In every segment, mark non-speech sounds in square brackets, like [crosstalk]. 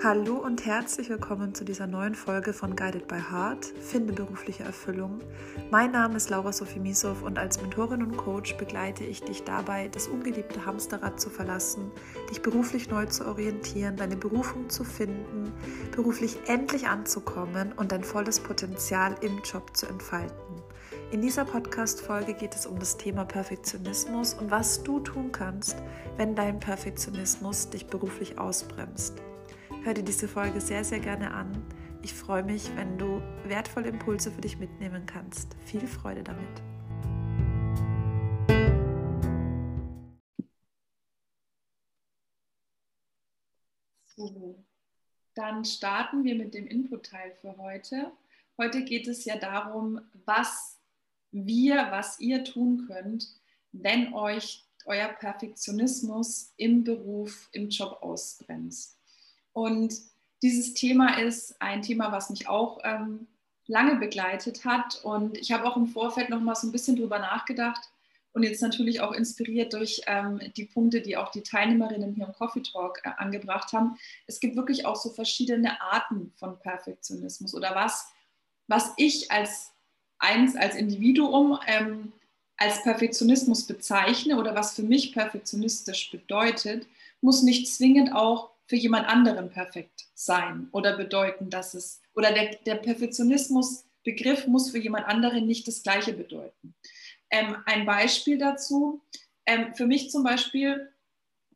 Hallo und herzlich willkommen zu dieser neuen Folge von Guided by Heart, Finde berufliche Erfüllung. Mein Name ist Laura Sophie Misow und als Mentorin und Coach begleite ich dich dabei, das ungeliebte Hamsterrad zu verlassen, dich beruflich neu zu orientieren, deine Berufung zu finden, beruflich endlich anzukommen und dein volles Potenzial im Job zu entfalten. In dieser Podcast-Folge geht es um das Thema Perfektionismus und was du tun kannst, wenn dein Perfektionismus dich beruflich ausbremst. Hör dir diese Folge sehr, sehr gerne an. Ich freue mich, wenn du wertvolle Impulse für dich mitnehmen kannst. Viel Freude damit. So, dann starten wir mit dem Input-Teil für heute. Heute geht es ja darum, was wir, was ihr tun könnt, wenn euch euer Perfektionismus im Beruf, im Job ausbremst. Und dieses Thema ist ein Thema, was mich auch ähm, lange begleitet hat. Und ich habe auch im Vorfeld noch mal so ein bisschen drüber nachgedacht und jetzt natürlich auch inspiriert durch ähm, die Punkte, die auch die Teilnehmerinnen hier im Coffee Talk äh, angebracht haben. Es gibt wirklich auch so verschiedene Arten von Perfektionismus oder was, was ich als eins, als Individuum ähm, als Perfektionismus bezeichne oder was für mich perfektionistisch bedeutet, muss nicht zwingend auch für jemand anderen perfekt sein oder bedeuten, dass es, oder der, der Perfektionismus-Begriff muss für jemand anderen nicht das Gleiche bedeuten. Ähm, ein Beispiel dazu, ähm, für mich zum Beispiel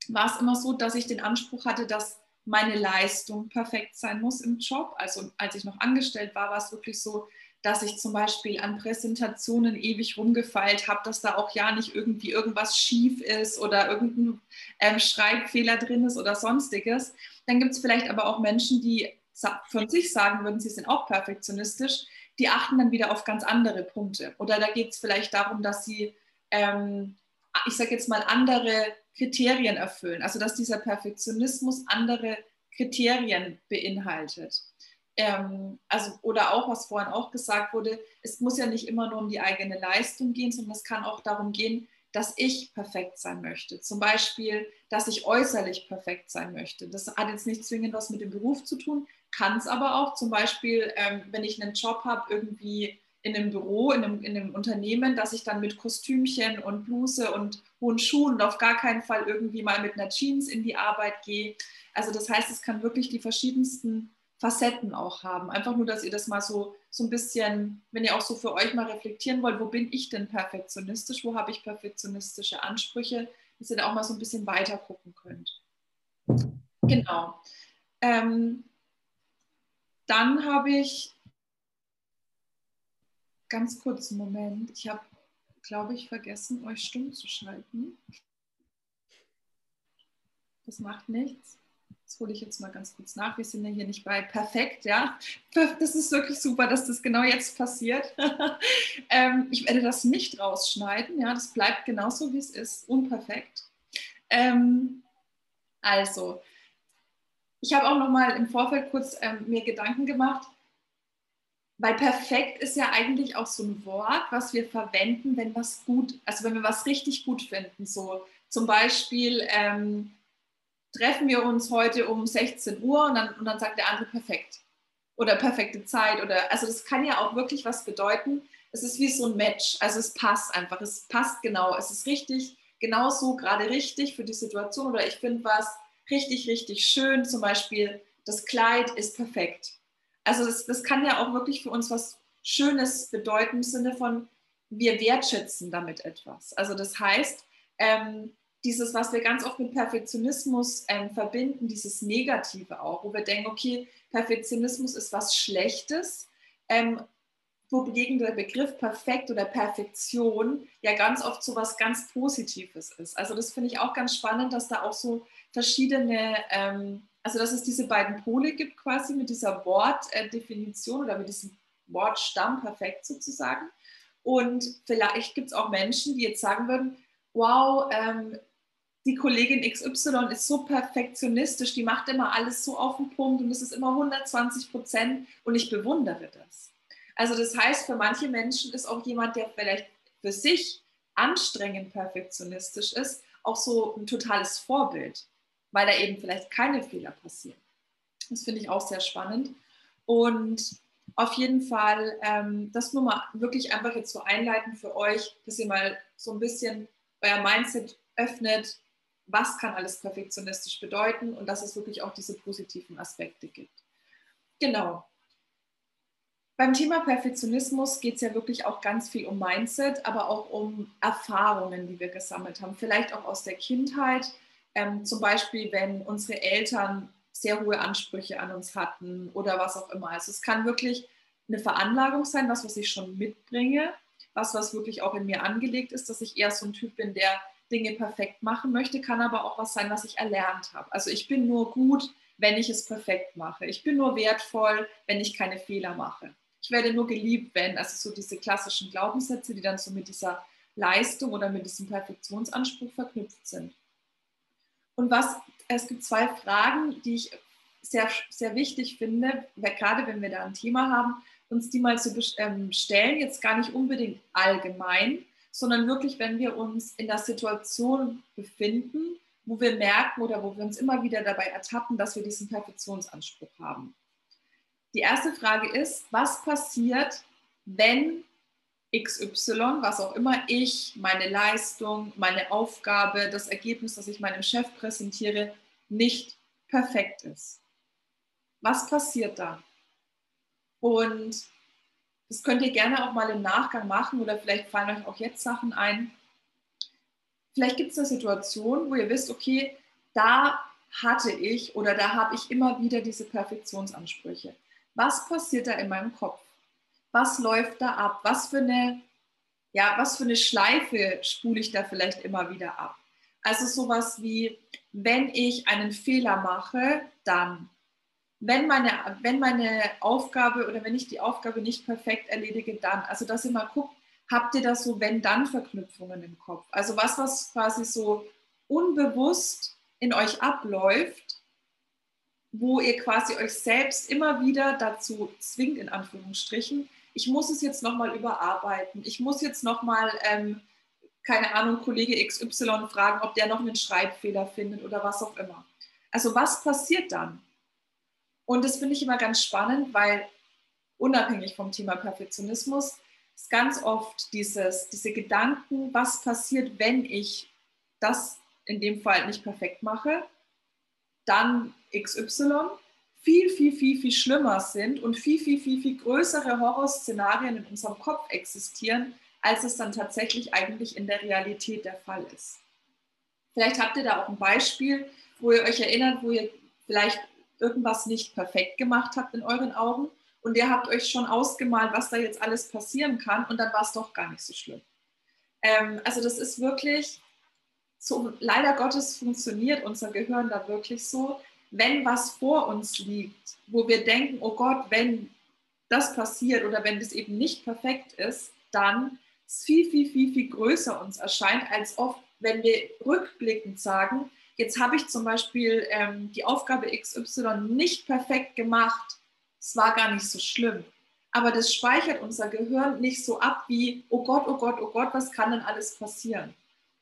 war es immer so, dass ich den Anspruch hatte, dass meine Leistung perfekt sein muss im Job. Also als ich noch angestellt war, war es wirklich so, dass ich zum Beispiel an Präsentationen ewig rumgefeilt habe, dass da auch ja nicht irgendwie irgendwas schief ist oder irgendein ähm, Schreibfehler drin ist oder sonstiges. Dann gibt es vielleicht aber auch Menschen, die von sich sagen würden, sie sind auch perfektionistisch, die achten dann wieder auf ganz andere Punkte. Oder da geht es vielleicht darum, dass sie, ähm, ich sage jetzt mal, andere Kriterien erfüllen. Also dass dieser Perfektionismus andere Kriterien beinhaltet ähm, also, oder auch, was vorhin auch gesagt wurde, es muss ja nicht immer nur um die eigene Leistung gehen, sondern es kann auch darum gehen, dass ich perfekt sein möchte. Zum Beispiel, dass ich äußerlich perfekt sein möchte. Das hat jetzt nicht zwingend was mit dem Beruf zu tun, kann es aber auch. Zum Beispiel, ähm, wenn ich einen Job habe, irgendwie in einem Büro, in einem, in einem Unternehmen, dass ich dann mit Kostümchen und Bluse und hohen Schuhen und auf gar keinen Fall irgendwie mal mit einer Jeans in die Arbeit gehe. Also das heißt, es kann wirklich die verschiedensten Facetten auch haben. Einfach nur, dass ihr das mal so, so ein bisschen, wenn ihr auch so für euch mal reflektieren wollt, wo bin ich denn perfektionistisch, wo habe ich perfektionistische Ansprüche, dass ihr da auch mal so ein bisschen weiter gucken könnt. Genau. Ähm, dann habe ich ganz kurz einen Moment. Ich habe, glaube ich, vergessen, euch stumm zu schalten. Das macht nichts. Das hole ich jetzt mal ganz kurz nach. Wir sind ja hier nicht bei perfekt, ja. Das ist wirklich super, dass das genau jetzt passiert. [laughs] ähm, ich werde das nicht rausschneiden, ja. Das bleibt genauso, wie es ist, unperfekt. Ähm, also, ich habe auch noch mal im Vorfeld kurz ähm, mir Gedanken gemacht, weil perfekt ist ja eigentlich auch so ein Wort, was wir verwenden, wenn was gut, also wenn wir was richtig gut finden. So zum Beispiel ähm, treffen wir uns heute um 16 Uhr und dann, und dann sagt der andere perfekt oder perfekte Zeit oder also das kann ja auch wirklich was bedeuten. Es ist wie so ein Match, also es passt einfach, es passt genau, es ist richtig, genau so gerade richtig für die Situation oder ich finde was richtig, richtig schön, zum Beispiel das Kleid ist perfekt. Also das, das kann ja auch wirklich für uns was Schönes bedeuten im Sinne von, wir wertschätzen damit etwas. Also das heißt, ähm, dieses, was wir ganz oft mit Perfektionismus ähm, verbinden, dieses Negative auch, wo wir denken, okay, Perfektionismus ist was Schlechtes, ähm, wogegen der Begriff perfekt oder Perfektion ja ganz oft so was ganz Positives ist. Also das finde ich auch ganz spannend, dass da auch so verschiedene, ähm, also dass es diese beiden Pole gibt quasi mit dieser Wortdefinition oder mit diesem Wortstamm perfekt sozusagen. Und vielleicht gibt es auch Menschen, die jetzt sagen würden, wow, ähm, die Kollegin XY ist so perfektionistisch, die macht immer alles so auf den Punkt und es ist immer 120 Prozent und ich bewundere das. Also das heißt, für manche Menschen ist auch jemand, der vielleicht für sich anstrengend perfektionistisch ist, auch so ein totales Vorbild, weil da eben vielleicht keine Fehler passieren. Das finde ich auch sehr spannend. Und auf jeden Fall, ähm, das nur mal wirklich einfach jetzt so einleiten für euch, dass ihr mal so ein bisschen euer Mindset öffnet, was kann alles perfektionistisch bedeuten und dass es wirklich auch diese positiven Aspekte gibt. Genau. Beim Thema Perfektionismus geht es ja wirklich auch ganz viel um Mindset, aber auch um Erfahrungen, die wir gesammelt haben. Vielleicht auch aus der Kindheit. Ähm, zum Beispiel, wenn unsere Eltern sehr hohe Ansprüche an uns hatten oder was auch immer. Also es kann wirklich eine Veranlagung sein, was, was ich schon mitbringe, was, was wirklich auch in mir angelegt ist, dass ich eher so ein Typ bin, der Dinge perfekt machen möchte, kann aber auch was sein, was ich erlernt habe. Also ich bin nur gut, wenn ich es perfekt mache. Ich bin nur wertvoll, wenn ich keine Fehler mache. Ich werde nur geliebt, wenn, also so diese klassischen Glaubenssätze, die dann so mit dieser Leistung oder mit diesem Perfektionsanspruch verknüpft sind. Und was, es gibt zwei Fragen, die ich sehr, sehr wichtig finde, gerade wenn wir da ein Thema haben, uns die mal zu ähm, stellen, jetzt gar nicht unbedingt allgemein, sondern wirklich, wenn wir uns in der Situation befinden, wo wir merken oder wo wir uns immer wieder dabei ertappen, dass wir diesen Perfektionsanspruch haben. Die erste Frage ist, was passiert, wenn XY, was auch immer ich, meine Leistung, meine Aufgabe, das Ergebnis, das ich meinem Chef präsentiere, nicht perfekt ist? Was passiert da? Und das könnt ihr gerne auch mal im Nachgang machen oder vielleicht fallen euch auch jetzt Sachen ein. Vielleicht gibt es eine Situation, wo ihr wisst, okay, da hatte ich oder da habe ich immer wieder diese Perfektionsansprüche. Was passiert da in meinem Kopf? Was läuft da ab? Was für eine, ja, was für eine Schleife spule ich da vielleicht immer wieder ab? Also sowas wie, wenn ich einen Fehler mache, dann wenn meine, wenn meine Aufgabe oder wenn ich die Aufgabe nicht perfekt erledige, dann. Also, dass ihr mal guckt, habt ihr da so Wenn-Dann-Verknüpfungen im Kopf? Also was, was quasi so unbewusst in euch abläuft, wo ihr quasi euch selbst immer wieder dazu zwingt, in Anführungsstrichen, ich muss es jetzt nochmal überarbeiten, ich muss jetzt nochmal, ähm, keine Ahnung, Kollege XY fragen, ob der noch einen Schreibfehler findet oder was auch immer. Also was passiert dann? Und das finde ich immer ganz spannend, weil unabhängig vom Thema Perfektionismus ist ganz oft dieses, diese Gedanken, was passiert, wenn ich das in dem Fall nicht perfekt mache, dann XY viel, viel, viel, viel schlimmer sind und viel, viel, viel, viel größere Horrorszenarien in unserem Kopf existieren, als es dann tatsächlich eigentlich in der Realität der Fall ist. Vielleicht habt ihr da auch ein Beispiel, wo ihr euch erinnert, wo ihr vielleicht irgendwas nicht perfekt gemacht habt in euren Augen und ihr habt euch schon ausgemalt, was da jetzt alles passieren kann und dann war es doch gar nicht so schlimm. Ähm, also das ist wirklich, so, leider Gottes funktioniert unser Gehirn da wirklich so, wenn was vor uns liegt, wo wir denken, oh Gott, wenn das passiert oder wenn das eben nicht perfekt ist, dann ist viel, viel, viel, viel größer uns erscheint, als oft, wenn wir rückblickend sagen, Jetzt habe ich zum Beispiel ähm, die Aufgabe XY nicht perfekt gemacht. Es war gar nicht so schlimm. Aber das speichert unser Gehirn nicht so ab wie, oh Gott, oh Gott, oh Gott, was kann denn alles passieren?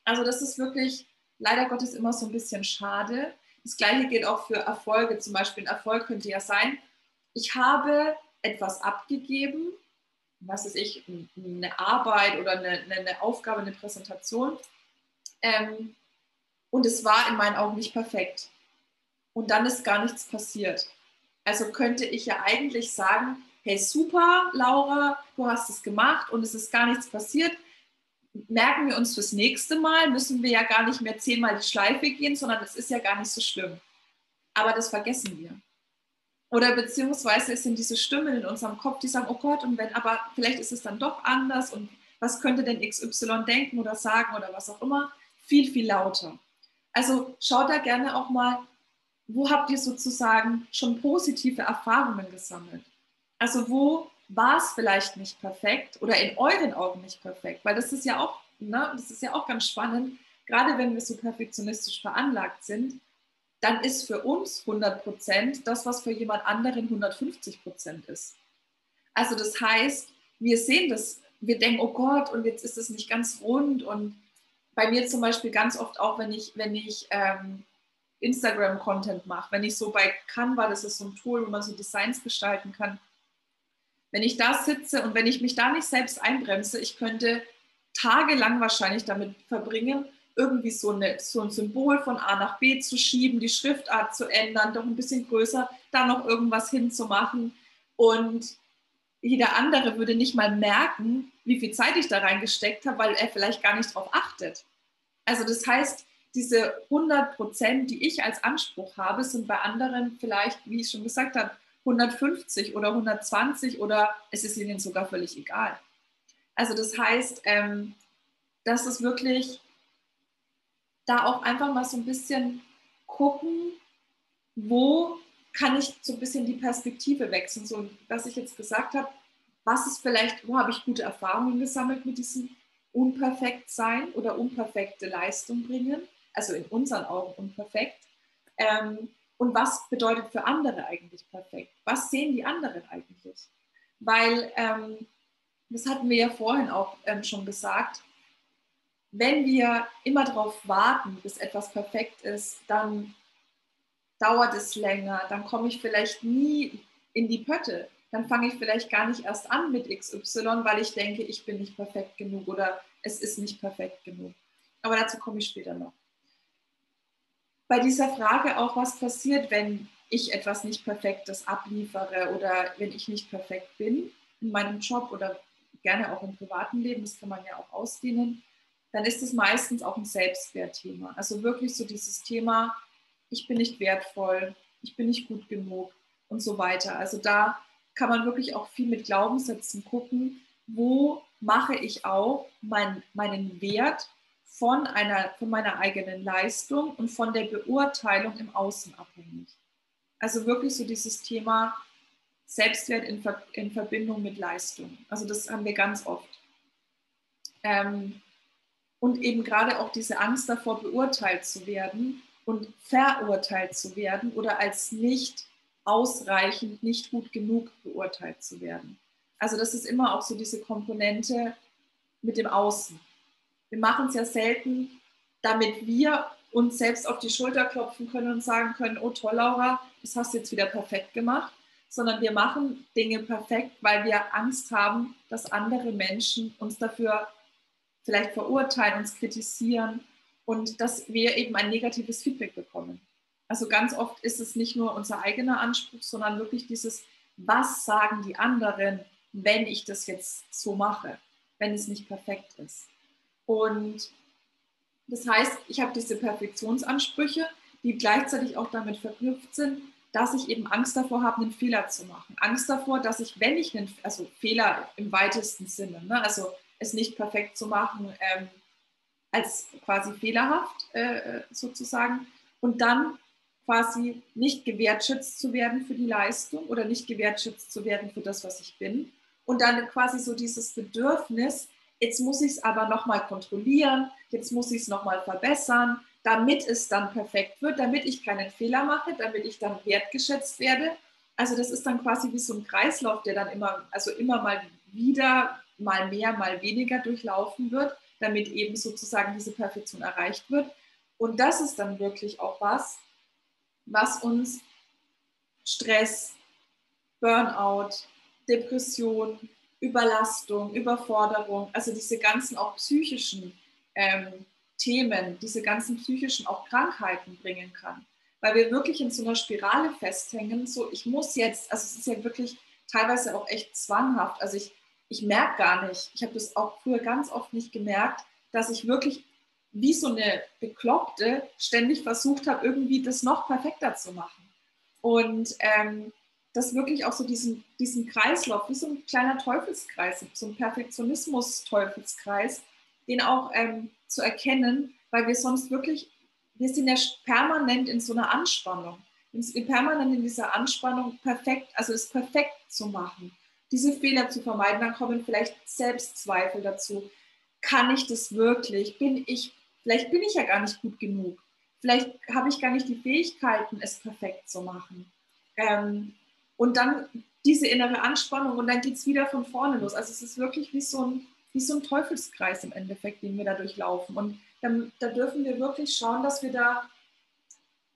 Also das ist wirklich leider Gottes immer so ein bisschen schade. Das gleiche gilt auch für Erfolge. Zum Beispiel ein Erfolg könnte ja sein, ich habe etwas abgegeben, was ist ich, eine Arbeit oder eine, eine Aufgabe, eine Präsentation. Ähm, und es war in meinen Augen nicht perfekt. Und dann ist gar nichts passiert. Also könnte ich ja eigentlich sagen, hey super, Laura, du hast es gemacht und es ist gar nichts passiert. Merken wir uns fürs nächste Mal, müssen wir ja gar nicht mehr zehnmal die Schleife gehen, sondern es ist ja gar nicht so schlimm. Aber das vergessen wir. Oder beziehungsweise es sind diese Stimmen in unserem Kopf, die sagen, oh Gott, und wenn, aber vielleicht ist es dann doch anders und was könnte denn XY denken oder sagen oder was auch immer, viel, viel lauter. Also schaut da gerne auch mal, wo habt ihr sozusagen schon positive Erfahrungen gesammelt? Also wo war es vielleicht nicht perfekt oder in euren Augen nicht perfekt? Weil das ist ja auch, ne, das ist ja auch ganz spannend, gerade wenn wir so perfektionistisch veranlagt sind, dann ist für uns 100 Prozent das, was für jemand anderen 150 Prozent ist. Also das heißt, wir sehen das, wir denken, oh Gott, und jetzt ist es nicht ganz rund und bei mir zum Beispiel ganz oft auch, wenn ich, wenn ich ähm, Instagram-Content mache, wenn ich so bei Canva, das ist so ein Tool, wo man so Designs gestalten kann, wenn ich da sitze und wenn ich mich da nicht selbst einbremse, ich könnte tagelang wahrscheinlich damit verbringen, irgendwie so, eine, so ein Symbol von A nach B zu schieben, die Schriftart zu ändern, doch ein bisschen größer, da noch irgendwas hinzumachen. Und jeder andere würde nicht mal merken, wie viel Zeit ich da reingesteckt habe, weil er vielleicht gar nicht darauf achtet. Also das heißt, diese 100 Prozent, die ich als Anspruch habe, sind bei anderen vielleicht, wie ich schon gesagt habe, 150 oder 120 oder es ist ihnen sogar völlig egal. Also das heißt, ähm, dass es wirklich da auch einfach mal so ein bisschen gucken, wo kann ich so ein bisschen die Perspektive wechseln. So, was ich jetzt gesagt habe, was ist vielleicht, wo habe ich gute Erfahrungen gesammelt mit diesem Unperfektsein oder unperfekte Leistung bringen, also in unseren Augen unperfekt. Ähm, und was bedeutet für andere eigentlich perfekt? Was sehen die anderen eigentlich? Weil, ähm, das hatten wir ja vorhin auch ähm, schon gesagt, wenn wir immer darauf warten, bis etwas perfekt ist, dann dauert es länger, dann komme ich vielleicht nie in die Pötte, dann fange ich vielleicht gar nicht erst an mit XY, weil ich denke, ich bin nicht perfekt genug oder es ist nicht perfekt genug. Aber dazu komme ich später noch. Bei dieser Frage auch, was passiert, wenn ich etwas nicht Perfektes abliefere oder wenn ich nicht perfekt bin in meinem Job oder gerne auch im privaten Leben, das kann man ja auch ausdehnen, dann ist es meistens auch ein Selbstwertthema. Also wirklich so dieses Thema, ich bin nicht wertvoll, ich bin nicht gut genug und so weiter. Also da kann man wirklich auch viel mit Glaubenssätzen gucken, wo mache ich auch mein, meinen Wert von, einer, von meiner eigenen Leistung und von der Beurteilung im Außen abhängig. Also wirklich so dieses Thema Selbstwert in, Ver in Verbindung mit Leistung. Also das haben wir ganz oft. Ähm, und eben gerade auch diese Angst davor, beurteilt zu werden und verurteilt zu werden oder als nicht ausreichend, nicht gut genug beurteilt zu werden. Also das ist immer auch so diese Komponente mit dem Außen. Wir machen es ja selten, damit wir uns selbst auf die Schulter klopfen können und sagen können, oh toll, Laura, das hast du jetzt wieder perfekt gemacht, sondern wir machen Dinge perfekt, weil wir Angst haben, dass andere Menschen uns dafür vielleicht verurteilen, uns kritisieren und dass wir eben ein negatives Feedback bekommen. Also ganz oft ist es nicht nur unser eigener Anspruch, sondern wirklich dieses, was sagen die anderen, wenn ich das jetzt so mache, wenn es nicht perfekt ist. Und das heißt, ich habe diese Perfektionsansprüche, die gleichzeitig auch damit verknüpft sind, dass ich eben Angst davor habe, einen Fehler zu machen. Angst davor, dass ich, wenn ich einen, also Fehler im weitesten Sinne, ne, also es nicht perfekt zu machen, ähm, als quasi fehlerhaft äh, sozusagen und dann quasi nicht gewertschätzt zu werden für die Leistung oder nicht gewertschätzt zu werden für das, was ich bin. Und dann quasi so dieses Bedürfnis, jetzt muss ich es aber nochmal kontrollieren, jetzt muss ich es nochmal verbessern, damit es dann perfekt wird, damit ich keinen Fehler mache, damit ich dann wertgeschätzt werde. Also das ist dann quasi wie so ein Kreislauf, der dann immer, also immer mal wieder mal mehr, mal weniger durchlaufen wird, damit eben sozusagen diese Perfektion erreicht wird. Und das ist dann wirklich auch was, was uns Stress, Burnout, Depression, Überlastung, Überforderung, also diese ganzen auch psychischen ähm, Themen, diese ganzen psychischen auch Krankheiten bringen kann. Weil wir wirklich in so einer Spirale festhängen, so ich muss jetzt, also es ist ja wirklich teilweise auch echt zwanghaft. Also ich ich merke gar nicht, ich habe das auch früher ganz oft nicht gemerkt, dass ich wirklich wie so eine Bekloppte ständig versucht habe, irgendwie das noch perfekter zu machen. Und ähm, das wirklich auch so diesen, diesen Kreislauf, wie so ein kleiner Teufelskreis, so ein Perfektionismus-Teufelskreis, den auch ähm, zu erkennen, weil wir sonst wirklich, wir sind ja permanent in so einer Anspannung, wir sind permanent in dieser Anspannung, perfekt, also es perfekt zu machen diese Fehler zu vermeiden. Dann kommen vielleicht Selbstzweifel dazu. Kann ich das wirklich? Bin ich, vielleicht bin ich ja gar nicht gut genug. Vielleicht habe ich gar nicht die Fähigkeiten, es perfekt zu machen. Ähm, und dann diese innere Anspannung und dann geht es wieder von vorne los. Also es ist wirklich wie so ein, wie so ein Teufelskreis im Endeffekt, den wir da durchlaufen. Und dann, da dürfen wir wirklich schauen, dass wir da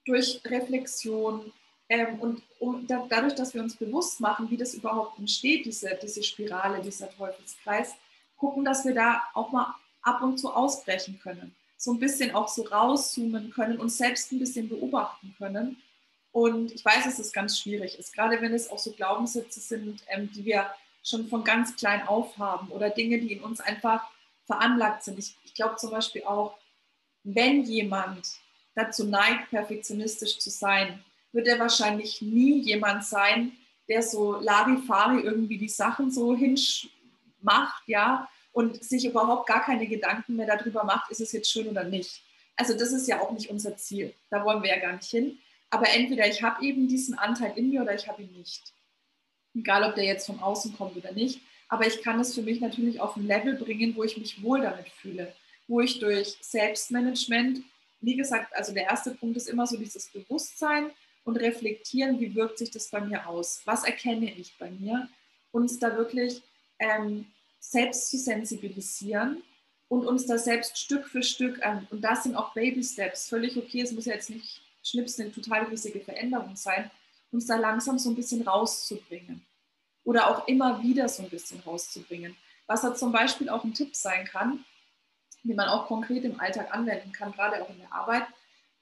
durch Reflexion ähm, und um, da, dadurch, dass wir uns bewusst machen, wie das überhaupt entsteht, diese, diese Spirale, dieser Teufelskreis, gucken, dass wir da auch mal ab und zu ausbrechen können. So ein bisschen auch so rauszoomen können, uns selbst ein bisschen beobachten können. Und ich weiß, dass es ganz schwierig ist, gerade wenn es auch so Glaubenssätze sind, ähm, die wir schon von ganz klein auf haben oder Dinge, die in uns einfach veranlagt sind. Ich, ich glaube zum Beispiel auch, wenn jemand dazu neigt, perfektionistisch zu sein, wird er wahrscheinlich nie jemand sein, der so Larifari irgendwie die Sachen so hinmacht, ja, und sich überhaupt gar keine Gedanken mehr darüber macht, ist es jetzt schön oder nicht. Also das ist ja auch nicht unser Ziel. Da wollen wir ja gar nicht hin. Aber entweder ich habe eben diesen Anteil in mir oder ich habe ihn nicht. Egal, ob der jetzt von außen kommt oder nicht. Aber ich kann es für mich natürlich auf ein Level bringen, wo ich mich wohl damit fühle. Wo ich durch Selbstmanagement, wie gesagt, also der erste Punkt ist immer so dieses Bewusstsein und reflektieren, wie wirkt sich das bei mir aus? Was erkenne ich bei mir? Uns da wirklich ähm, selbst zu sensibilisieren und uns da selbst Stück für Stück an. Und das sind auch Baby Steps, völlig okay. Es muss ja jetzt nicht schnips eine total riesige Veränderung sein, uns da langsam so ein bisschen rauszubringen. Oder auch immer wieder so ein bisschen rauszubringen. Was da zum Beispiel auch ein Tipp sein kann, den man auch konkret im Alltag anwenden kann, gerade auch in der Arbeit,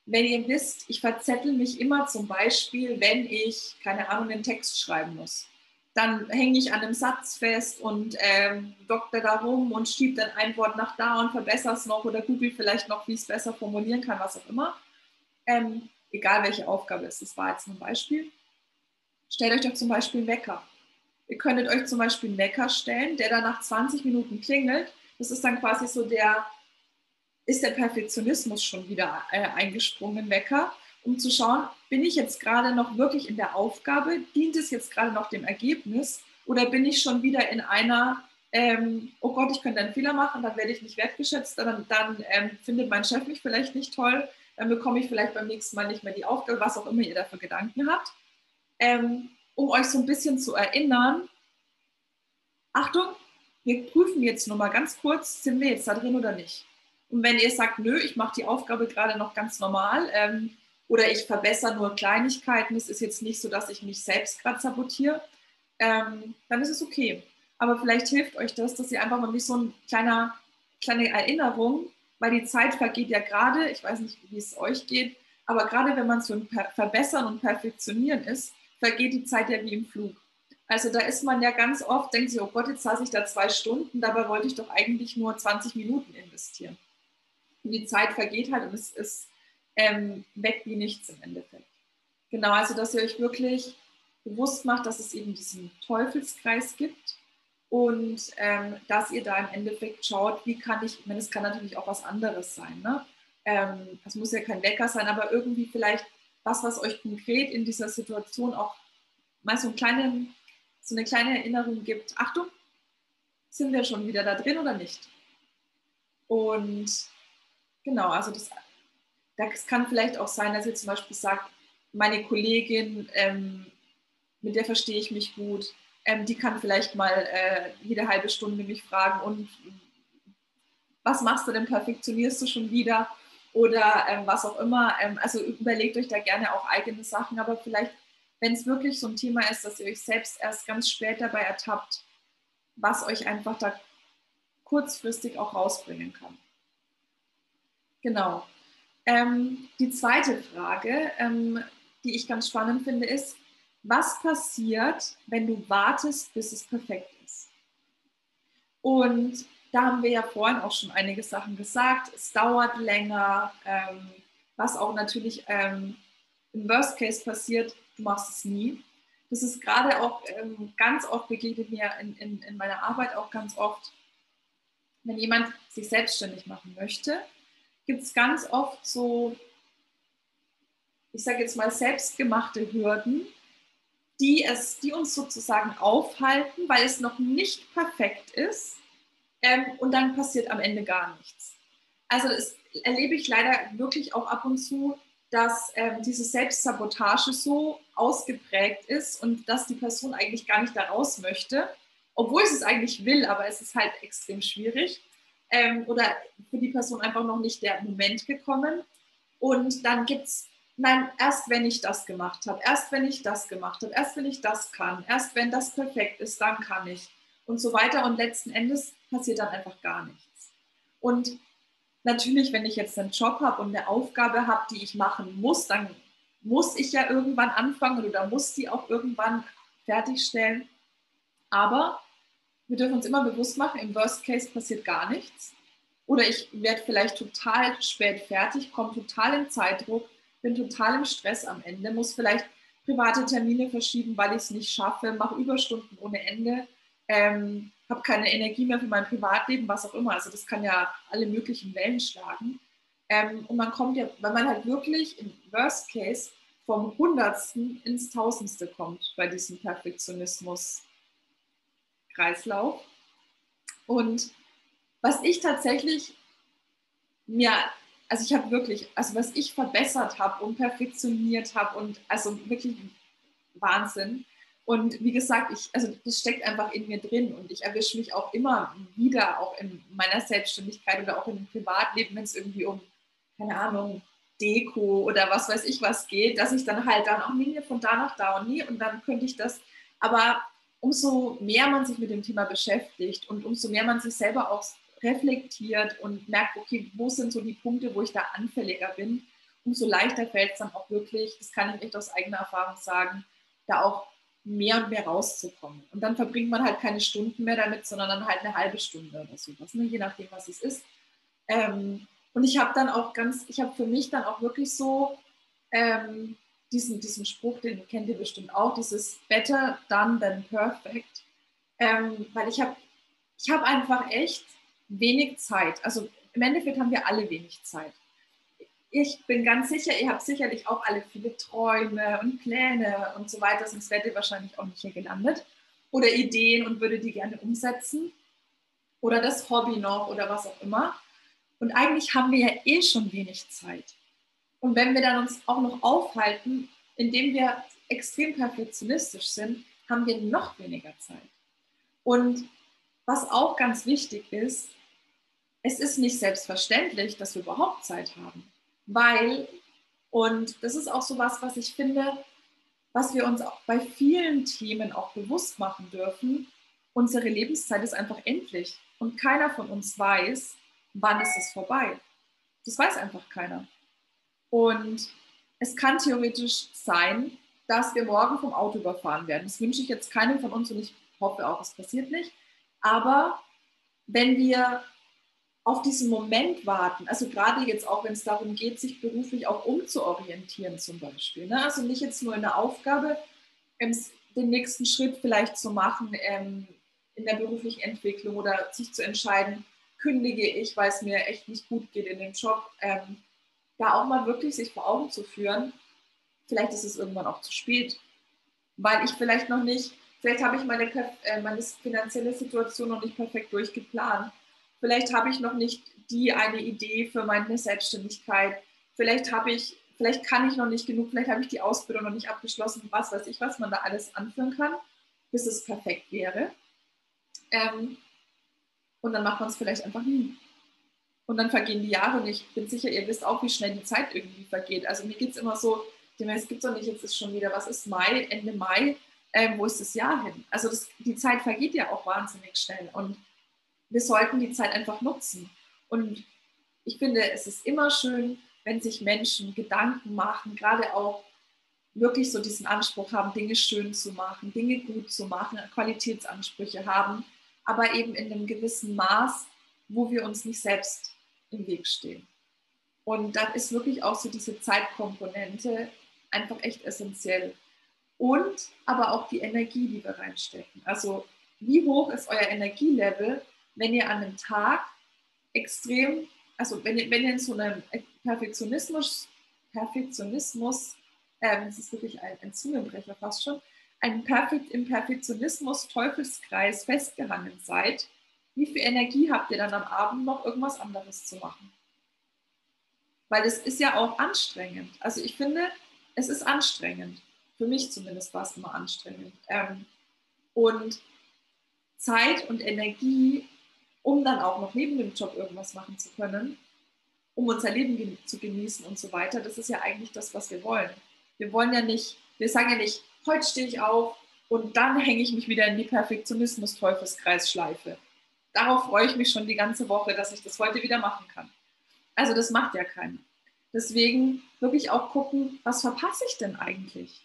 wenn ihr wisst, ich verzettel mich immer zum Beispiel, wenn ich, keine Ahnung, einen Text schreiben muss. Dann hänge ich an einem Satz fest und ähm, dokter da rum und schiebe dann ein Wort nach da und verbessere es noch oder google vielleicht noch, wie ich es besser formulieren kann, was auch immer. Ähm, egal welche Aufgabe es ist, das war jetzt ein Beispiel. Stellt euch doch zum Beispiel einen Wecker. Ihr könntet euch zum Beispiel einen Wecker stellen, der dann nach 20 Minuten klingelt. Das ist dann quasi so der ist der Perfektionismus schon wieder äh, eingesprungen, Wecker, um zu schauen, bin ich jetzt gerade noch wirklich in der Aufgabe, dient es jetzt gerade noch dem Ergebnis? Oder bin ich schon wieder in einer, ähm, oh Gott, ich könnte einen Fehler machen, dann werde ich nicht wertgeschätzt, dann, dann ähm, findet mein Chef mich vielleicht nicht toll, dann bekomme ich vielleicht beim nächsten Mal nicht mehr die Aufgabe, was auch immer ihr dafür Gedanken habt, ähm, um euch so ein bisschen zu erinnern, Achtung, wir prüfen jetzt nur mal ganz kurz, sind wir jetzt da drin oder nicht. Und wenn ihr sagt, nö, ich mache die Aufgabe gerade noch ganz normal ähm, oder ich verbessere nur Kleinigkeiten, es ist jetzt nicht so, dass ich mich selbst gerade sabotiere, ähm, dann ist es okay. Aber vielleicht hilft euch das, dass ihr einfach mal wie so eine kleiner, kleine Erinnerung, weil die Zeit vergeht ja gerade, ich weiß nicht, wie es euch geht, aber gerade wenn man so ein Verbessern und Perfektionieren ist, vergeht die Zeit ja wie im Flug. Also da ist man ja ganz oft, denkt sich, oh Gott, jetzt saß ich da zwei Stunden, dabei wollte ich doch eigentlich nur 20 Minuten investieren. Und die Zeit vergeht halt und es ist ähm, weg wie nichts im Endeffekt. Genau, also dass ihr euch wirklich bewusst macht, dass es eben diesen Teufelskreis gibt und ähm, dass ihr da im Endeffekt schaut, wie kann ich, ich meine, es kann natürlich auch was anderes sein. Ne? Ähm, das muss ja kein Wecker sein, aber irgendwie vielleicht was, was euch konkret in dieser Situation auch mal so, einen kleinen, so eine kleine Erinnerung gibt. Achtung, sind wir schon wieder da drin oder nicht? Und Genau, also das, das kann vielleicht auch sein, dass ihr zum Beispiel sagt, meine Kollegin, ähm, mit der verstehe ich mich gut, ähm, die kann vielleicht mal äh, jede halbe Stunde mich fragen und was machst du denn, perfektionierst du schon wieder oder ähm, was auch immer. Ähm, also überlegt euch da gerne auch eigene Sachen, aber vielleicht, wenn es wirklich so ein Thema ist, dass ihr euch selbst erst ganz spät dabei ertappt, was euch einfach da kurzfristig auch rausbringen kann. Genau. Ähm, die zweite Frage, ähm, die ich ganz spannend finde, ist, was passiert, wenn du wartest, bis es perfekt ist? Und da haben wir ja vorhin auch schon einige Sachen gesagt. Es dauert länger, ähm, was auch natürlich ähm, im Worst Case passiert, du machst es nie. Das ist gerade auch ähm, ganz oft begegnet mir in, in, in meiner Arbeit auch ganz oft, wenn jemand sich selbstständig machen möchte gibt es ganz oft so, ich sage jetzt mal, selbstgemachte Hürden, die, es, die uns sozusagen aufhalten, weil es noch nicht perfekt ist ähm, und dann passiert am Ende gar nichts. Also das erlebe ich leider wirklich auch ab und zu, dass ähm, diese Selbstsabotage so ausgeprägt ist und dass die Person eigentlich gar nicht da raus möchte, obwohl sie es eigentlich will, aber es ist halt extrem schwierig ähm, oder für die Person einfach noch nicht der Moment gekommen. Und dann gibt es nein, erst wenn ich das gemacht habe, erst wenn ich das gemacht habe, erst wenn ich das kann, erst wenn das perfekt ist, dann kann ich und so weiter. Und letzten Endes passiert dann einfach gar nichts. Und natürlich, wenn ich jetzt einen Job habe und eine Aufgabe habe, die ich machen muss, dann muss ich ja irgendwann anfangen oder muss die auch irgendwann fertigstellen. Aber wir dürfen uns immer bewusst machen, im Worst Case passiert gar nichts. Oder ich werde vielleicht total spät fertig, komme total in Zeitdruck, bin total im Stress am Ende, muss vielleicht private Termine verschieben, weil ich es nicht schaffe, mache Überstunden ohne Ende, ähm, habe keine Energie mehr für mein Privatleben, was auch immer. Also das kann ja alle möglichen Wellen schlagen. Ähm, und man kommt ja, weil man halt wirklich im Worst Case vom Hundertsten ins Tausendste kommt bei diesem Perfektionismus-Kreislauf. Und was ich tatsächlich mir, also ich habe wirklich, also was ich verbessert habe und perfektioniert habe und also wirklich Wahnsinn. Und wie gesagt, ich, also das steckt einfach in mir drin und ich erwische mich auch immer wieder, auch in meiner Selbstständigkeit oder auch im Privatleben, wenn es irgendwie um, keine Ahnung, Deko oder was weiß ich was geht, dass ich dann halt dann auch nie von da nach da und nie und dann könnte ich das, aber umso mehr man sich mit dem Thema beschäftigt und umso mehr man sich selber auch reflektiert und merkt, okay, wo sind so die Punkte, wo ich da anfälliger bin, umso leichter fällt es dann auch wirklich, das kann ich echt aus eigener Erfahrung sagen, da auch mehr und mehr rauszukommen. Und dann verbringt man halt keine Stunden mehr damit, sondern dann halt eine halbe Stunde oder sowas, ne? je nachdem, was es ist. Ähm, und ich habe dann auch ganz, ich habe für mich dann auch wirklich so ähm, diesen, diesen Spruch, den kennt ihr bestimmt auch, dieses Better done than perfect. Ähm, weil ich habe ich hab einfach echt wenig Zeit. Also im Endeffekt haben wir alle wenig Zeit. Ich bin ganz sicher, ihr habt sicherlich auch alle viele Träume und Pläne und so weiter, sonst wärt ihr wahrscheinlich auch nicht hier gelandet. Oder Ideen und würdet die gerne umsetzen. Oder das Hobby noch oder was auch immer. Und eigentlich haben wir ja eh schon wenig Zeit. Und wenn wir dann uns auch noch aufhalten, indem wir extrem perfektionistisch sind, haben wir noch weniger Zeit. Und was auch ganz wichtig ist, es ist nicht selbstverständlich, dass wir überhaupt Zeit haben, weil, und das ist auch so was, was ich finde, was wir uns auch bei vielen Themen auch bewusst machen dürfen, unsere Lebenszeit ist einfach endlich und keiner von uns weiß, wann ist es vorbei. Das weiß einfach keiner. Und es kann theoretisch sein, dass wir morgen vom Auto überfahren werden. Das wünsche ich jetzt keinem von uns und ich hoffe auch, es passiert nicht. Aber wenn wir auf diesen Moment warten, also gerade jetzt auch, wenn es darum geht, sich beruflich auch umzuorientieren zum Beispiel. Ne? Also nicht jetzt nur in der Aufgabe, ähm, den nächsten Schritt vielleicht zu machen ähm, in der beruflichen Entwicklung oder sich zu entscheiden, kündige ich, weil es mir echt nicht gut geht in dem Job, ähm, da auch mal wirklich sich vor Augen zu führen, vielleicht ist es irgendwann auch zu spät, weil ich vielleicht noch nicht, vielleicht habe ich meine, äh, meine finanzielle Situation noch nicht perfekt durchgeplant Vielleicht habe ich noch nicht die eine Idee für meine Selbstständigkeit. Vielleicht habe ich, vielleicht kann ich noch nicht genug, vielleicht habe ich die Ausbildung noch nicht abgeschlossen, was weiß ich, was man da alles anführen kann, bis es perfekt wäre. Ähm, und dann macht man es vielleicht einfach nie. Und dann vergehen die Jahre und ich bin sicher, ihr wisst auch, wie schnell die Zeit irgendwie vergeht. Also mir geht es immer so, es gibt doch nicht, jetzt ist schon wieder, was ist Mai, Ende Mai, ähm, wo ist das Jahr hin? Also das, die Zeit vergeht ja auch wahnsinnig schnell. Und wir sollten die Zeit einfach nutzen. Und ich finde, es ist immer schön, wenn sich Menschen Gedanken machen, gerade auch wirklich so diesen Anspruch haben, Dinge schön zu machen, Dinge gut zu machen, Qualitätsansprüche haben, aber eben in einem gewissen Maß, wo wir uns nicht selbst im Weg stehen. Und dann ist wirklich auch so diese Zeitkomponente einfach echt essentiell. Und aber auch die Energie, die wir reinstecken. Also wie hoch ist euer Energielevel, wenn ihr an einem Tag extrem, also wenn ihr, wenn ihr in so einem Perfektionismus, Perfektionismus, ähm, das ist wirklich ein, ein Zungenbrecher fast schon, ein Perfekt, im Perfektionismus Teufelskreis festgehangen seid, wie viel Energie habt ihr dann am Abend noch irgendwas anderes zu machen? Weil es ist ja auch anstrengend. Also ich finde, es ist anstrengend. Für mich zumindest war es immer anstrengend. Ähm, und Zeit und Energie um dann auch noch neben dem Job irgendwas machen zu können, um unser Leben zu genießen und so weiter. Das ist ja eigentlich das, was wir wollen. Wir wollen ja nicht, wir sagen ja nicht, heute stehe ich auf und dann hänge ich mich wieder in die Perfektionismus-Teufelskreisschleife. Darauf freue ich mich schon die ganze Woche, dass ich das heute wieder machen kann. Also das macht ja keiner. Deswegen wirklich auch gucken, was verpasse ich denn eigentlich,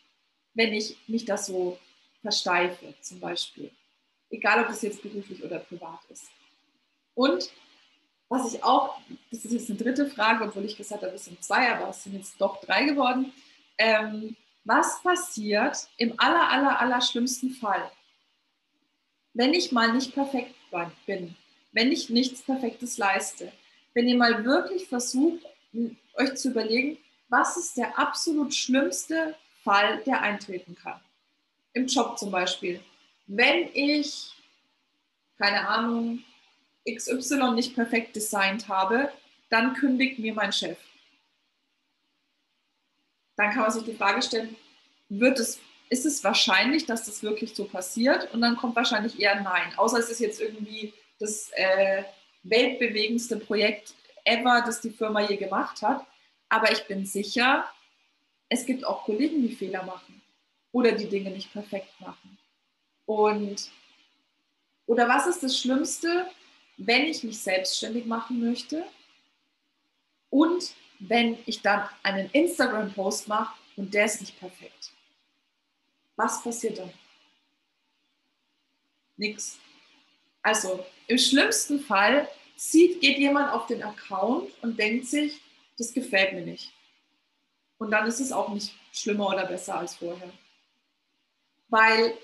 wenn ich mich das so versteife zum Beispiel. Egal, ob das jetzt beruflich oder privat ist. Und was ich auch, das ist jetzt eine dritte Frage, obwohl ich gesagt habe, es sind zwei, aber es sind jetzt doch drei geworden. Ähm, was passiert im aller, aller, aller schlimmsten Fall, wenn ich mal nicht perfekt bin, wenn ich nichts Perfektes leiste, wenn ihr mal wirklich versucht, euch zu überlegen, was ist der absolut schlimmste Fall, der eintreten kann. Im Job zum Beispiel. Wenn ich, keine Ahnung, XY nicht perfekt designt habe, dann kündigt mir mein Chef. Dann kann man sich die Frage stellen, wird es, ist es wahrscheinlich, dass das wirklich so passiert? Und dann kommt wahrscheinlich eher Nein. Außer es ist jetzt irgendwie das äh, weltbewegendste Projekt ever, das die Firma je gemacht hat. Aber ich bin sicher, es gibt auch Kollegen, die Fehler machen oder die Dinge nicht perfekt machen. Und oder was ist das Schlimmste, wenn ich mich selbstständig machen möchte und wenn ich dann einen Instagram-Post mache und der ist nicht perfekt? Was passiert dann? Nix. Also im schlimmsten Fall sieht, geht jemand auf den Account und denkt sich, das gefällt mir nicht. Und dann ist es auch nicht schlimmer oder besser als vorher. Weil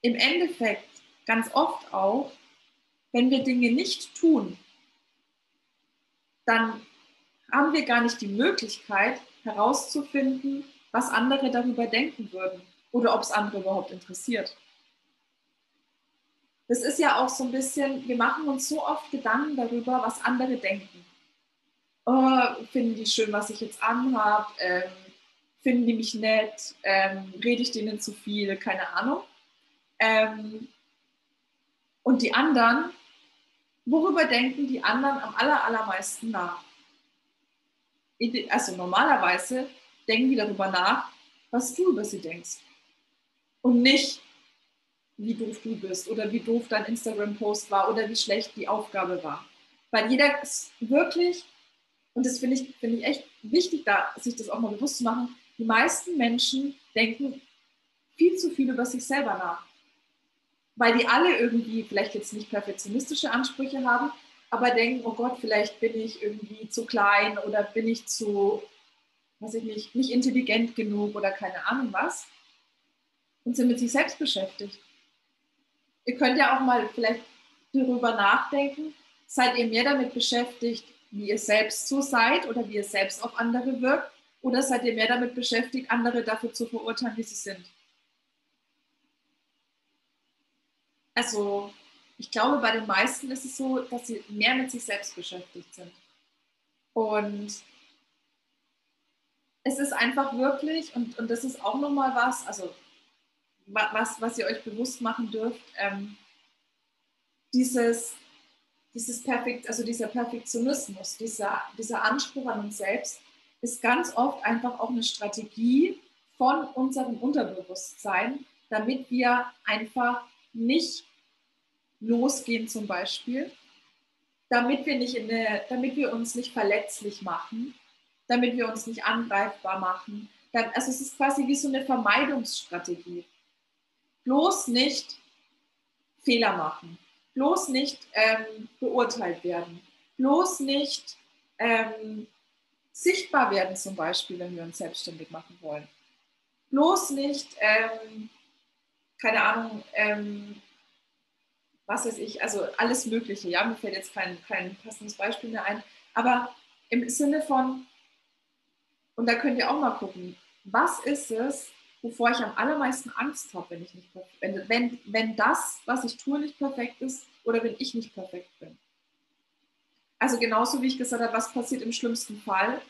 im Endeffekt ganz oft auch, wenn wir Dinge nicht tun, dann haben wir gar nicht die Möglichkeit herauszufinden, was andere darüber denken würden oder ob es andere überhaupt interessiert das ist ja auch so ein bisschen, wir machen uns so oft Gedanken darüber, was andere denken. Oh, finden die schön, was ich jetzt anhabe? Ähm, finden die mich nett? Ähm, rede ich denen zu viel? Keine Ahnung. Ähm, und die anderen, worüber denken die anderen am aller, allermeisten nach? Also normalerweise denken die darüber nach, was du über sie denkst. Und nicht, wie doof du bist oder wie doof dein Instagram-Post war oder wie schlecht die Aufgabe war. Weil jeder ist wirklich, und das finde ich, find ich echt wichtig, da, sich das auch mal bewusst zu machen, die meisten Menschen denken viel zu viel über sich selber nach. Weil die alle irgendwie vielleicht jetzt nicht perfektionistische Ansprüche haben, aber denken, oh Gott, vielleicht bin ich irgendwie zu klein oder bin ich zu, weiß ich nicht, nicht intelligent genug oder keine Ahnung was. Und sind mit sich selbst beschäftigt ihr könnt ja auch mal vielleicht darüber nachdenken, seid ihr mehr damit beschäftigt, wie ihr selbst so seid oder wie ihr selbst auf andere wirkt, oder seid ihr mehr damit beschäftigt, andere dafür zu verurteilen, wie sie sind? Also, ich glaube, bei den meisten ist es so, dass sie mehr mit sich selbst beschäftigt sind. Und es ist einfach wirklich, und, und das ist auch nochmal was, also was, was ihr euch bewusst machen dürft, ähm, dieses, dieses Perfekt, also dieser Perfektionismus, dieser, dieser Anspruch an uns selbst, ist ganz oft einfach auch eine Strategie von unserem Unterbewusstsein, damit wir einfach nicht losgehen zum Beispiel, damit wir, nicht in eine, damit wir uns nicht verletzlich machen, damit wir uns nicht angreifbar machen. Also es ist quasi wie so eine Vermeidungsstrategie bloß nicht Fehler machen, bloß nicht ähm, beurteilt werden, bloß nicht ähm, sichtbar werden zum Beispiel, wenn wir uns selbstständig machen wollen. Bloß nicht, ähm, keine Ahnung, ähm, was weiß ich, also alles Mögliche. Ja, mir fällt jetzt kein, kein passendes Beispiel mehr ein. Aber im Sinne von, und da könnt ihr auch mal gucken, was ist es, wovor ich am allermeisten Angst habe, wenn ich nicht wenn, wenn, wenn das, was ich tue, nicht perfekt ist oder wenn ich nicht perfekt bin. Also genauso wie ich gesagt habe, was passiert im schlimmsten Fall,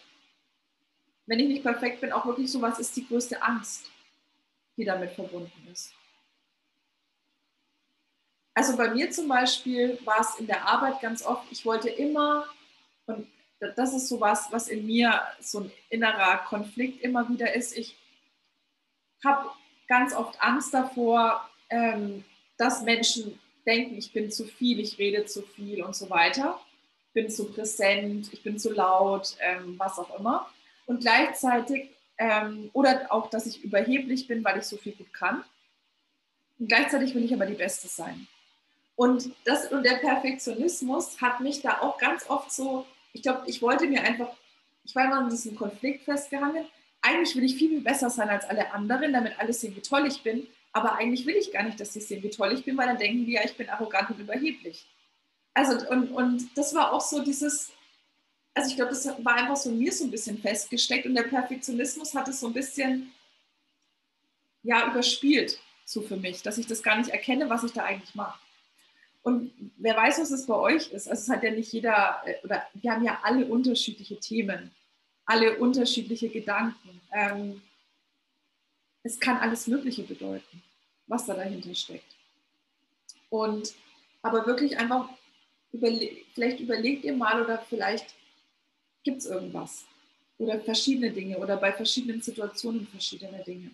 wenn ich nicht perfekt bin, auch wirklich so, was ist die größte Angst, die damit verbunden ist. Also bei mir zum Beispiel war es in der Arbeit ganz oft, ich wollte immer, Und das ist so was, was in mir so ein innerer Konflikt immer wieder ist. Ich habe ganz oft Angst davor, ähm, dass Menschen denken, ich bin zu viel, ich rede zu viel und so weiter, bin zu präsent, ich bin zu laut, ähm, was auch immer. Und gleichzeitig, ähm, oder auch, dass ich überheblich bin, weil ich so viel gut kann. Und gleichzeitig will ich aber die Beste sein. Und, das, und der Perfektionismus hat mich da auch ganz oft so, ich glaube, ich wollte mir einfach, ich war immer in diesem Konflikt festgehangen. Eigentlich will ich viel, viel besser sein als alle anderen, damit alle sehen, wie toll ich bin. Aber eigentlich will ich gar nicht, dass sie sehen, wie toll ich bin, weil dann denken die ja, ich bin arrogant und überheblich. Also, und, und das war auch so dieses, also ich glaube, das war einfach so mir so ein bisschen festgesteckt und der Perfektionismus hat es so ein bisschen, ja, überspielt, so für mich, dass ich das gar nicht erkenne, was ich da eigentlich mache. Und wer weiß, was es bei euch ist. Also es hat ja nicht jeder, äh, oder wir haben ja alle unterschiedliche Themen, alle unterschiedliche Gedanken. Ähm, es kann alles Mögliche bedeuten, was da dahinter steckt. Und aber wirklich einfach, überle vielleicht überlegt ihr mal oder vielleicht gibt es irgendwas oder verschiedene Dinge oder bei verschiedenen Situationen verschiedene Dinge,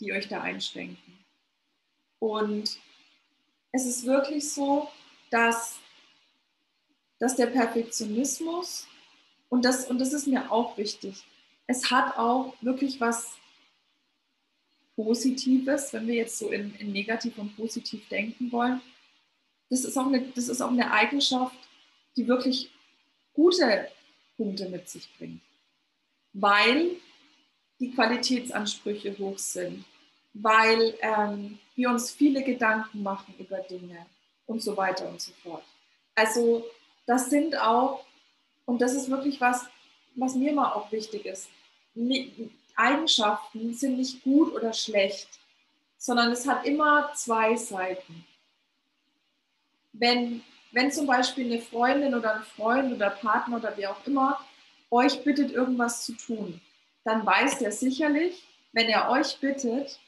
die euch da einschränken. Und es ist wirklich so, dass, dass der Perfektionismus, und das, und das ist mir auch wichtig, es hat auch wirklich was Positives, wenn wir jetzt so in, in negativ und positiv denken wollen. Das ist, auch eine, das ist auch eine Eigenschaft, die wirklich gute Punkte mit sich bringt, weil die Qualitätsansprüche hoch sind, weil ähm, wir uns viele Gedanken machen über Dinge und so weiter und so fort. Also das sind auch, und das ist wirklich was, was mir mal auch wichtig ist, Eigenschaften sind nicht gut oder schlecht, sondern es hat immer zwei Seiten. Wenn, wenn zum Beispiel eine Freundin oder ein Freund oder Partner oder wer auch immer euch bittet, irgendwas zu tun, dann weiß der sicherlich, wenn er euch bittet,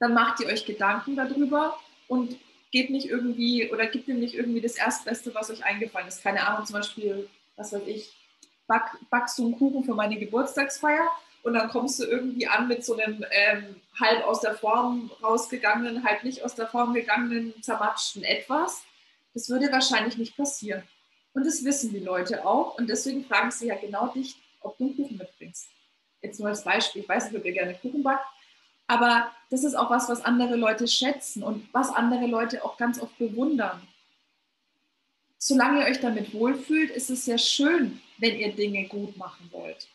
dann macht ihr euch Gedanken darüber und geht nicht irgendwie oder gibt ihm nicht irgendwie das Erstbeste, was euch eingefallen ist. Keine Ahnung, zum Beispiel, was weiß ich, back, backst du einen Kuchen für meine Geburtstagsfeier und dann kommst du irgendwie an mit so einem ähm, halb aus der Form rausgegangenen, halb nicht aus der Form gegangenen, zermatschten Etwas. Das würde wahrscheinlich nicht passieren. Und das wissen die Leute auch und deswegen fragen sie ja genau dich, ob du einen Kuchen mitbringst. Jetzt nur als Beispiel, ich weiß nicht, ob ihr gerne Kuchen backt, aber das ist auch was, was andere Leute schätzen und was andere Leute auch ganz oft bewundern. Solange ihr euch damit wohlfühlt, ist es sehr schön, wenn ihr Dinge gut machen wollt.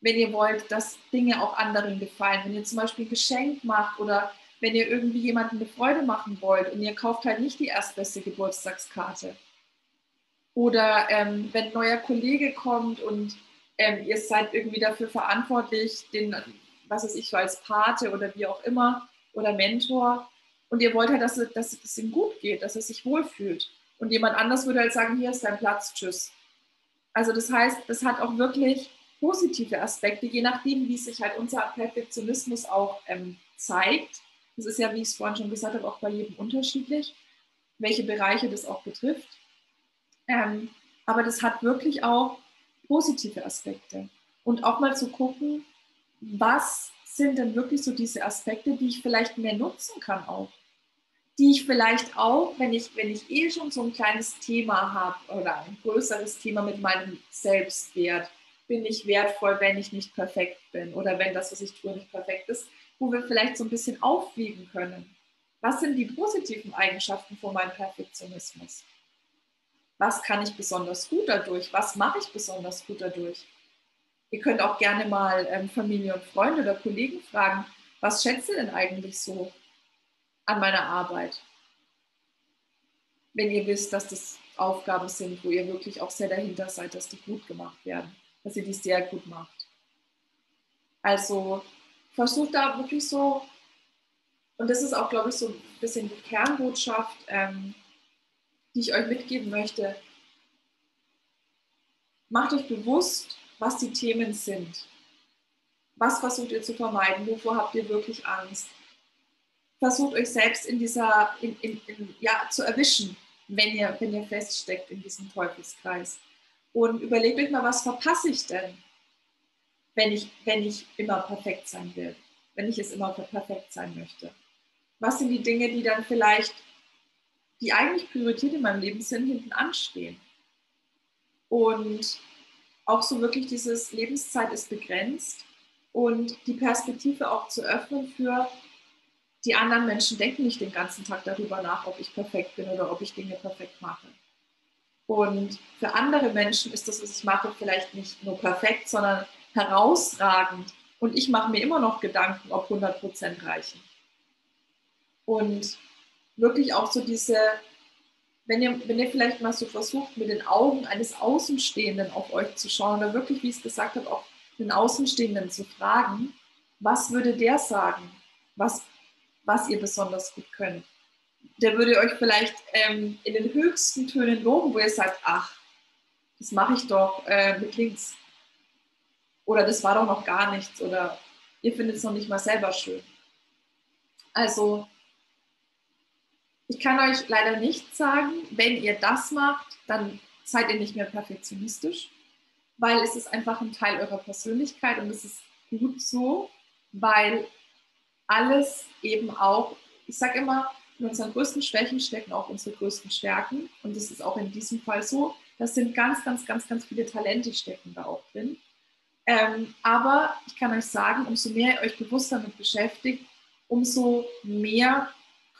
Wenn ihr wollt, dass Dinge auch anderen gefallen. Wenn ihr zum Beispiel ein Geschenk macht oder wenn ihr irgendwie jemandem eine Freude machen wollt und ihr kauft halt nicht die erstbeste Geburtstagskarte. Oder ähm, wenn ein neuer Kollege kommt und ähm, ihr seid irgendwie dafür verantwortlich, den was weiß ich, so als Pate oder wie auch immer oder Mentor. Und ihr wollt halt, dass, dass es ihm gut geht, dass er sich wohlfühlt. Und jemand anders würde halt sagen, hier ist dein Platz, tschüss. Also das heißt, das hat auch wirklich positive Aspekte, je nachdem, wie sich halt unser Perfektionismus auch ähm, zeigt. Das ist ja, wie ich es vorhin schon gesagt habe, auch bei jedem unterschiedlich, welche Bereiche das auch betrifft. Ähm, aber das hat wirklich auch positive Aspekte. Und auch mal zu gucken, was sind denn wirklich so diese Aspekte, die ich vielleicht mehr nutzen kann auch? Die ich vielleicht auch, wenn ich, wenn ich eh schon so ein kleines Thema habe oder ein größeres Thema mit meinem Selbstwert, bin ich wertvoll, wenn ich nicht perfekt bin oder wenn das, was ich tue, nicht perfekt ist, wo wir vielleicht so ein bisschen aufwiegen können. Was sind die positiven Eigenschaften von meinem Perfektionismus? Was kann ich besonders gut dadurch? Was mache ich besonders gut dadurch? Ihr könnt auch gerne mal ähm, Familie und Freunde oder Kollegen fragen, was schätzt ihr denn eigentlich so an meiner Arbeit? Wenn ihr wisst, dass das Aufgaben sind, wo ihr wirklich auch sehr dahinter seid, dass die gut gemacht werden, dass ihr die sehr gut macht. Also versucht da wirklich so, und das ist auch, glaube ich, so ein bisschen die Kernbotschaft, ähm, die ich euch mitgeben möchte. Macht euch bewusst, was die Themen sind. Was versucht ihr zu vermeiden? Wovor habt ihr wirklich Angst? Versucht euch selbst in dieser, in, in, in, ja, zu erwischen, wenn ihr, wenn ihr feststeckt in diesem Teufelskreis. Und überlegt euch mal, was verpasse ich denn, wenn ich, wenn ich immer perfekt sein will, wenn ich es immer perfekt sein möchte. Was sind die Dinge, die dann vielleicht, die eigentlich Priorität in meinem Leben sind, hinten anstehen? Und auch so wirklich dieses Lebenszeit ist begrenzt und die Perspektive auch zu öffnen für die anderen Menschen denken nicht den ganzen Tag darüber nach, ob ich perfekt bin oder ob ich Dinge perfekt mache. Und für andere Menschen ist das, was ich mache, vielleicht nicht nur perfekt, sondern herausragend. Und ich mache mir immer noch Gedanken, ob 100 Prozent reichen. Und wirklich auch so diese, wenn ihr, wenn ihr vielleicht mal so versucht, mit den Augen eines Außenstehenden auf euch zu schauen oder wirklich, wie ich es gesagt habe, auch den Außenstehenden zu fragen, was würde der sagen? Was, was ihr besonders gut könnt. Der würde euch vielleicht ähm, in den höchsten Tönen loben, wo ihr sagt, ach, das mache ich doch äh, mit links. Oder das war doch noch gar nichts. Oder ihr findet es noch nicht mal selber schön. Also, ich kann euch leider nicht sagen, wenn ihr das macht, dann seid ihr nicht mehr perfektionistisch, weil es ist einfach ein Teil eurer Persönlichkeit und es ist gut so, weil alles eben auch, ich sage immer, in unseren größten Schwächen stecken auch unsere größten Stärken. Und das ist auch in diesem Fall so. Das sind ganz, ganz, ganz, ganz viele Talente stecken da auch drin. Ähm, aber ich kann euch sagen, umso mehr ihr euch bewusst damit beschäftigt, umso mehr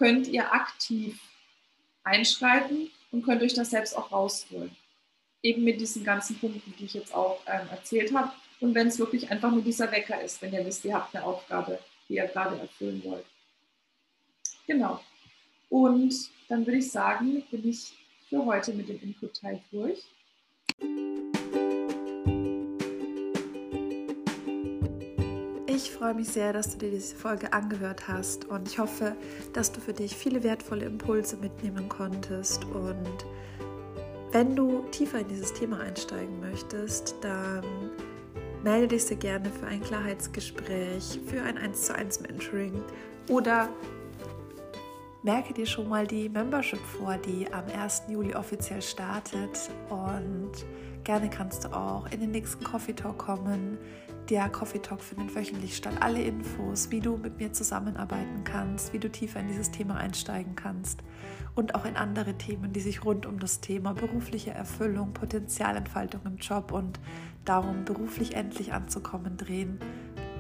könnt ihr aktiv einschreiten und könnt euch das selbst auch rausholen. Eben mit diesen ganzen Punkten, die ich jetzt auch ähm, erzählt habe. Und wenn es wirklich einfach nur dieser Wecker ist, wenn ihr wisst, ihr habt eine Aufgabe, die ihr gerade erfüllen wollt. Genau. Und dann würde ich sagen, bin ich für heute mit dem Input-Teil durch. Ich freue mich sehr, dass du dir diese Folge angehört hast und ich hoffe, dass du für dich viele wertvolle Impulse mitnehmen konntest. Und wenn du tiefer in dieses Thema einsteigen möchtest, dann melde dich sehr gerne für ein Klarheitsgespräch, für ein 1 zu 1 Mentoring oder merke dir schon mal die Membership vor, die am 1. Juli offiziell startet und gerne kannst du auch in den nächsten Coffee Talk kommen. Der Coffee Talk findet wöchentlich statt. Alle Infos, wie du mit mir zusammenarbeiten kannst, wie du tiefer in dieses Thema einsteigen kannst und auch in andere Themen, die sich rund um das Thema berufliche Erfüllung, Potenzialentfaltung im Job und darum, beruflich endlich anzukommen, drehen,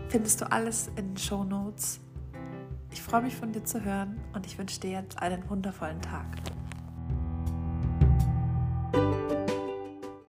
findest du alles in den Show Notes. Ich freue mich von dir zu hören und ich wünsche dir jetzt einen wundervollen Tag.